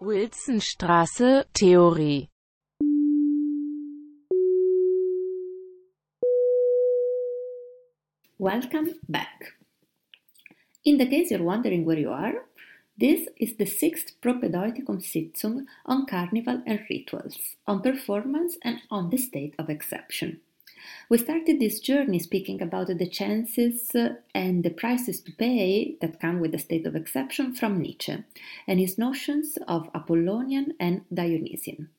Wilsonstraße Theorie Welcome back. In the case you're wondering where you are, this is the sixth Propedeuticum Sitzung on Carnival and Rituals, on performance and on the state of exception. We started this journey speaking about the chances uh, and the prices to pay that come with the state of exception from Nietzsche and his notions of Apollonian and Dionysian.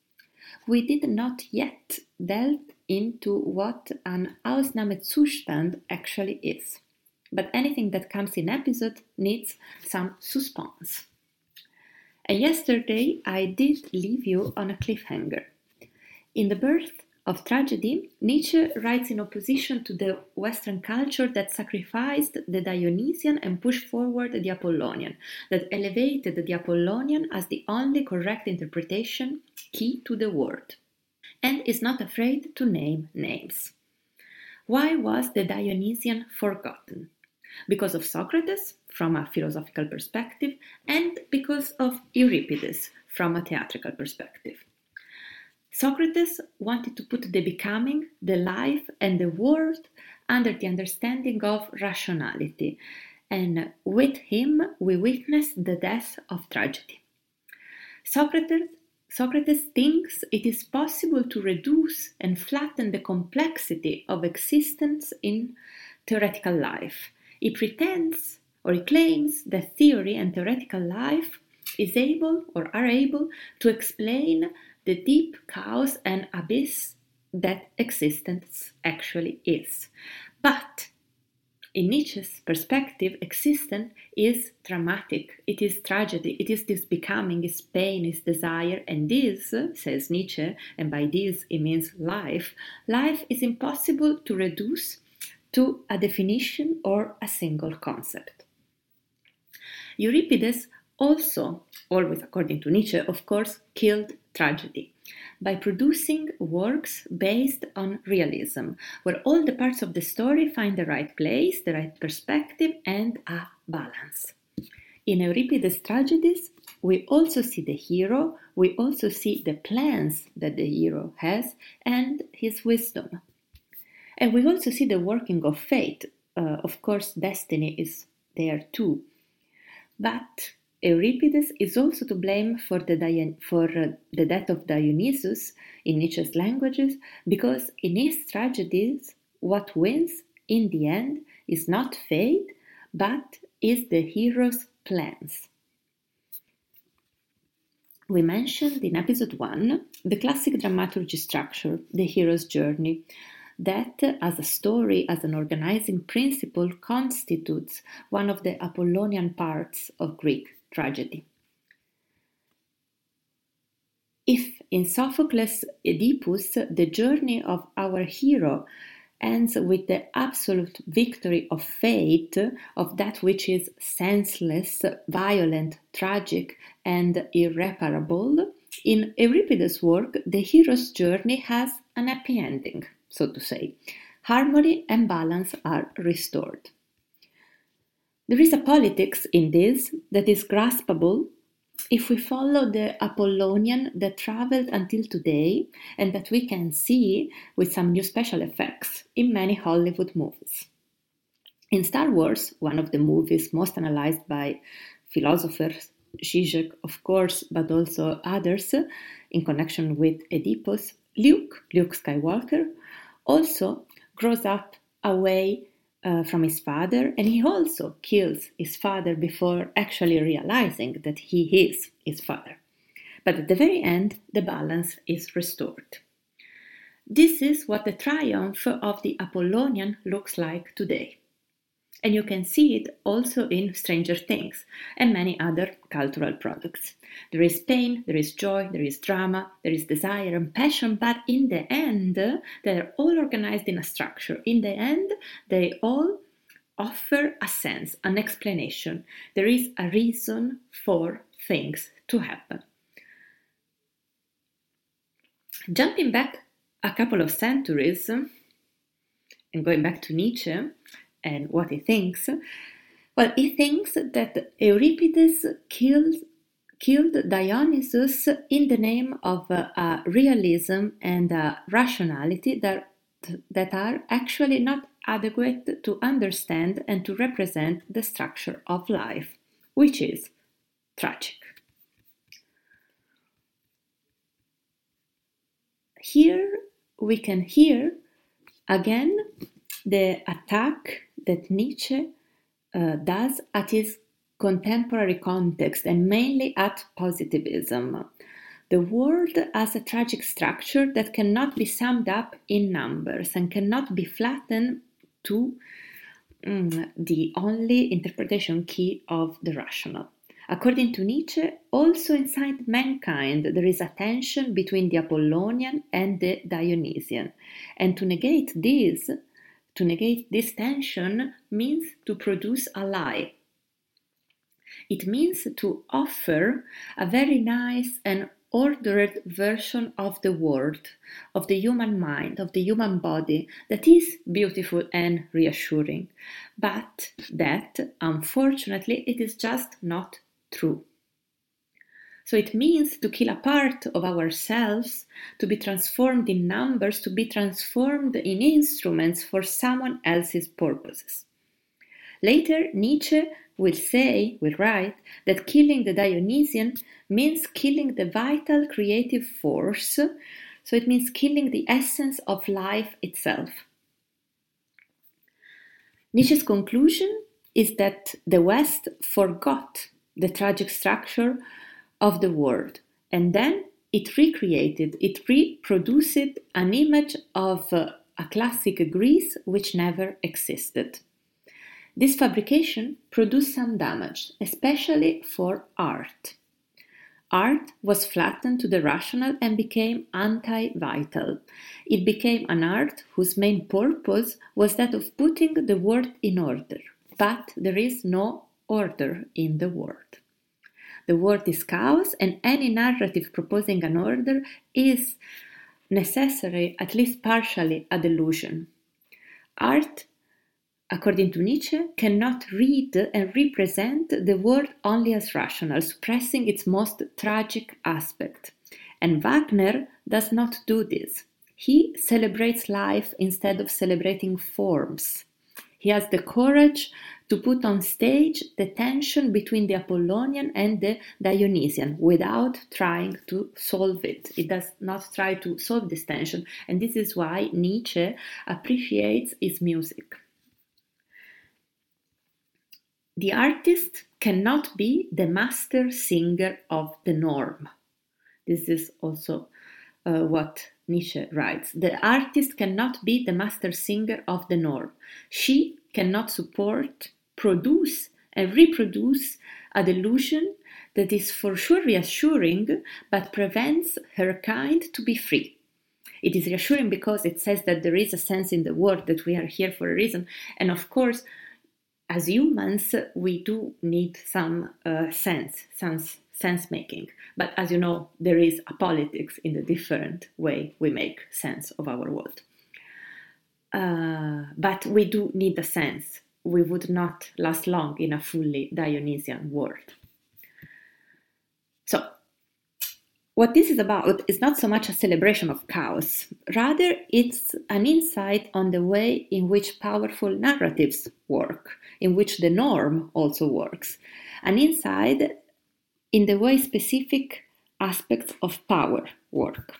We did not yet delve into what an Ausnahmezustand actually is, but anything that comes in episode needs some suspense. And yesterday I did leave you on a cliffhanger. In the birth of tragedy, Nietzsche writes in opposition to the Western culture that sacrificed the Dionysian and pushed forward the Apollonian, that elevated the Apollonian as the only correct interpretation key to the world, and is not afraid to name names. Why was the Dionysian forgotten? Because of Socrates, from a philosophical perspective, and because of Euripides, from a theatrical perspective. Socrates wanted to put the becoming, the life, and the world under the understanding of rationality, and with him we witness the death of tragedy. Socrates, Socrates thinks it is possible to reduce and flatten the complexity of existence in theoretical life. He pretends or he claims that theory and theoretical life is able or are able to explain the deep chaos and abyss that existence actually is. But in Nietzsche's perspective, existence is dramatic, it is tragedy, it is this becoming, is pain, is desire, and this, says Nietzsche, and by this he means life, life is impossible to reduce to a definition or a single concept. Euripides also, always according to Nietzsche, of course, killed tragedy by producing works based on realism, where all the parts of the story find the right place, the right perspective, and a balance. In Euripides' tragedies, we also see the hero, we also see the plans that the hero has, and his wisdom. And we also see the working of fate. Uh, of course, destiny is there too. But Euripides is also to blame for the, Dion- for uh, the death of Dionysus in Nietzsche's languages because in his tragedies, what wins in the end is not fate but is the hero's plans. We mentioned in episode 1 the classic dramaturgy structure, the hero's journey, that as a story, as an organizing principle, constitutes one of the Apollonian parts of Greek tragedy. If in Sophocles' Oedipus the journey of our hero ends with the absolute victory of fate, of that which is senseless, violent, tragic, and irreparable, in Euripides' work, the hero's journey has an happy ending, so to say. Harmony and balance are restored. There is a politics in this that is graspable if we follow the Apollonian that traveled until today and that we can see with some new special effects in many Hollywood movies. In Star Wars, one of the movies most analyzed by philosophers, Zizek, of course, but also others, in connection with Oedipus, Luke, Luke Skywalker, also grows up away uh, from his father, and he also kills his father before actually realizing that he is his father. But at the very end, the balance is restored. This is what the triumph of the Apollonian looks like today. And you can see it also in Stranger Things and many other cultural products. There is pain, there is joy, there is drama, there is desire and passion, but in the end, they're all organized in a structure. In the end, they all offer a sense, an explanation. There is a reason for things to happen. Jumping back a couple of centuries and going back to Nietzsche, and what he thinks. Well, he thinks that Euripides kills, killed Dionysus in the name of uh, realism and rationality that, that are actually not adequate to understand and to represent the structure of life, which is tragic. Here we can hear again the attack that Nietzsche uh, does at his contemporary context and mainly at positivism. The world has a tragic structure that cannot be summed up in numbers and cannot be flattened to mm, the only interpretation key of the rational. According to Nietzsche, also inside mankind there is a tension between the Apollonian and the Dionysian. And to negate this, to negate this tension means to produce a lie. It means to offer a very nice and ordered version of the world, of the human mind, of the human body that is beautiful and reassuring, but that, unfortunately, it is just not true. So it means to kill a part of ourselves, to be transformed in numbers, to be transformed in instruments for someone else's purposes. Later, Nietzsche will say, will write, that killing the Dionysian means killing the vital creative force, so it means killing the essence of life itself. Nietzsche's conclusion is that the West forgot the tragic structure of the world. And then it recreated, it reproduced an image of uh, a classic Greece which never existed. This fabrication produced some damage, especially for art. Art was flattened to the rational and became anti vital. It became an art whose main purpose was that of putting the world in order. But there is no order in the world. The world is chaos, and any narrative proposing an order is necessary, at least partially, a delusion. Art, according to Nietzsche, cannot read and represent the world only as rational, suppressing its most tragic aspect. And Wagner does not do this. He celebrates life instead of celebrating forms. He has the courage to put on stage the tension between the Apollonian and the Dionysian without trying to solve it. It does not try to solve this tension, and this is why Nietzsche appreciates his music. The artist cannot be the master singer of the norm. This is also uh, what Nietzsche writes. The artist cannot be the master singer of the norm. She cannot support produce and reproduce a delusion that is for sure reassuring but prevents her kind to be free. It is reassuring because it says that there is a sense in the world that we are here for a reason. And of course, as humans, we do need some uh, sense, sense, sense making. But as you know, there is a politics in the different way we make sense of our world. Uh, but we do need a sense we would not last long in a fully Dionysian world. So, what this is about is not so much a celebration of chaos, rather, it's an insight on the way in which powerful narratives work, in which the norm also works, an insight in the way specific aspects of power work.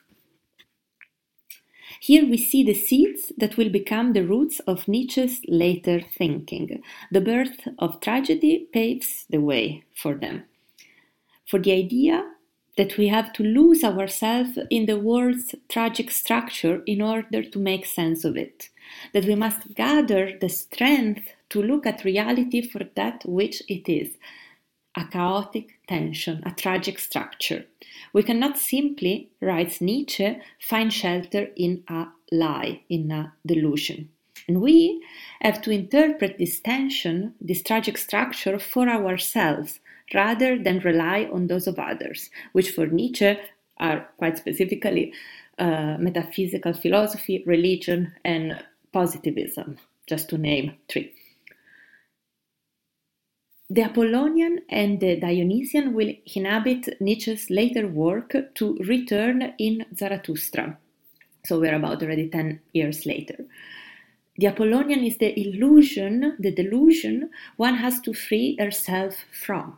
Here we see the seeds that will become the roots of Nietzsche's later thinking. The birth of tragedy paves the way for them. For the idea that we have to lose ourselves in the world's tragic structure in order to make sense of it, that we must gather the strength to look at reality for that which it is a chaotic tension, a tragic structure. We cannot simply, writes Nietzsche, find shelter in a lie, in a delusion. And we have to interpret this tension, this tragic structure, for ourselves rather than rely on those of others, which for Nietzsche are quite specifically uh, metaphysical philosophy, religion, and positivism, just to name three. The Apollonian and the Dionysian will inhabit Nietzsche's later work to return in Zarathustra. So we're about already 10 years later. The Apollonian is the illusion, the delusion one has to free herself from,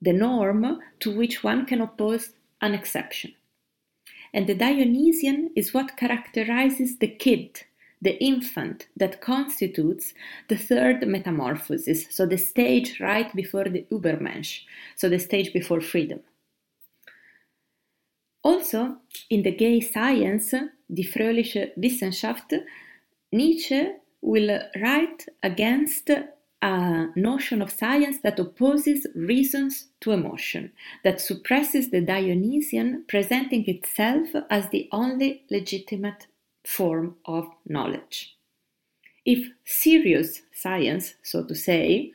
the norm to which one can oppose an exception. And the Dionysian is what characterizes the kid, the infant that constitutes the third metamorphosis, so the stage right before the Übermensch, so the stage before freedom. Also, in the gay science, Die fröhliche Wissenschaft, Nietzsche will write against a notion of science that opposes reasons to emotion, that suppresses the Dionysian, presenting itself as the only legitimate form of knowledge. If serious science, so to say,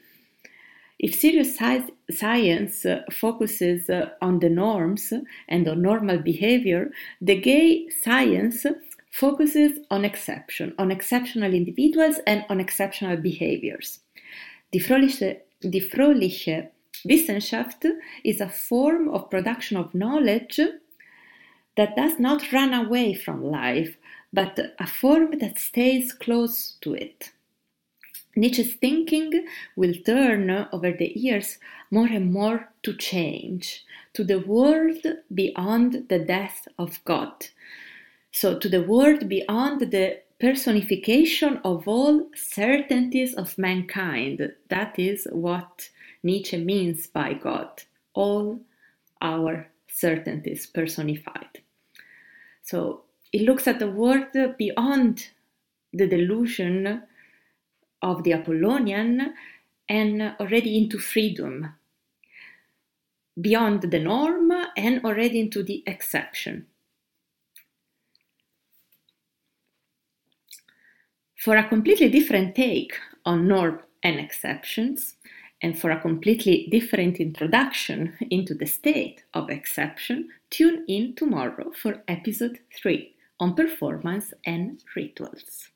if serious sci- science uh, focuses uh, on the norms and on normal behavior, the gay science focuses on exception, on exceptional individuals and on exceptional behaviors. Die fröhliche, die fröhliche Wissenschaft is a form of production of knowledge that does not run away from life, but a form that stays close to it. Nietzsche's thinking will turn over the years more and more to change, to the world beyond the death of God. So, to the world beyond the personification of all certainties of mankind. That is what Nietzsche means by God. All our certainties personified. So, it looks at the world beyond the delusion of the Apollonian and already into freedom, beyond the norm and already into the exception. For a completely different take on norm and exceptions, and for a completely different introduction into the state of exception, tune in tomorrow for episode 3 on performance and rituals.